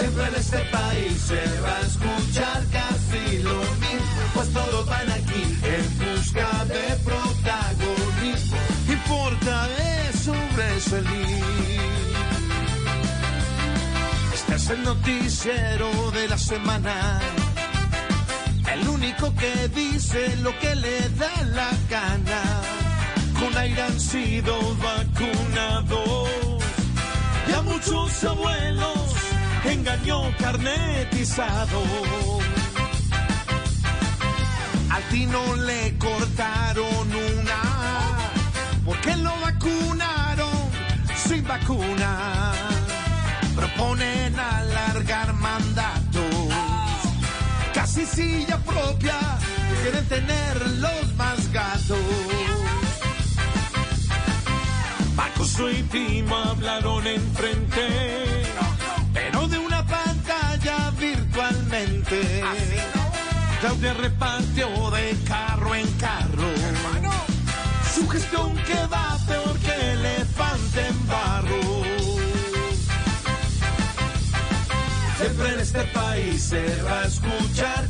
Siempre en este país se va a escuchar casi lo mismo. Pues todos van aquí en busca de protagonismo. Importa es sobresalir. Este es el noticiero de la semana. El único que dice lo que le da la gana. Con aire han sido vacunados. Y a muchos abuelos engañó carnetizado. Al tino le cortaron una, porque lo vacunaron sin vacuna. Proponen alargar mandatos, casi silla propia, quieren tener los más gatos. Pacoso y Timo hablaron enfrente, Claudia repartió de carro en carro. Su gestión que va peor que elefante en barro. Siempre en este país se va a escuchar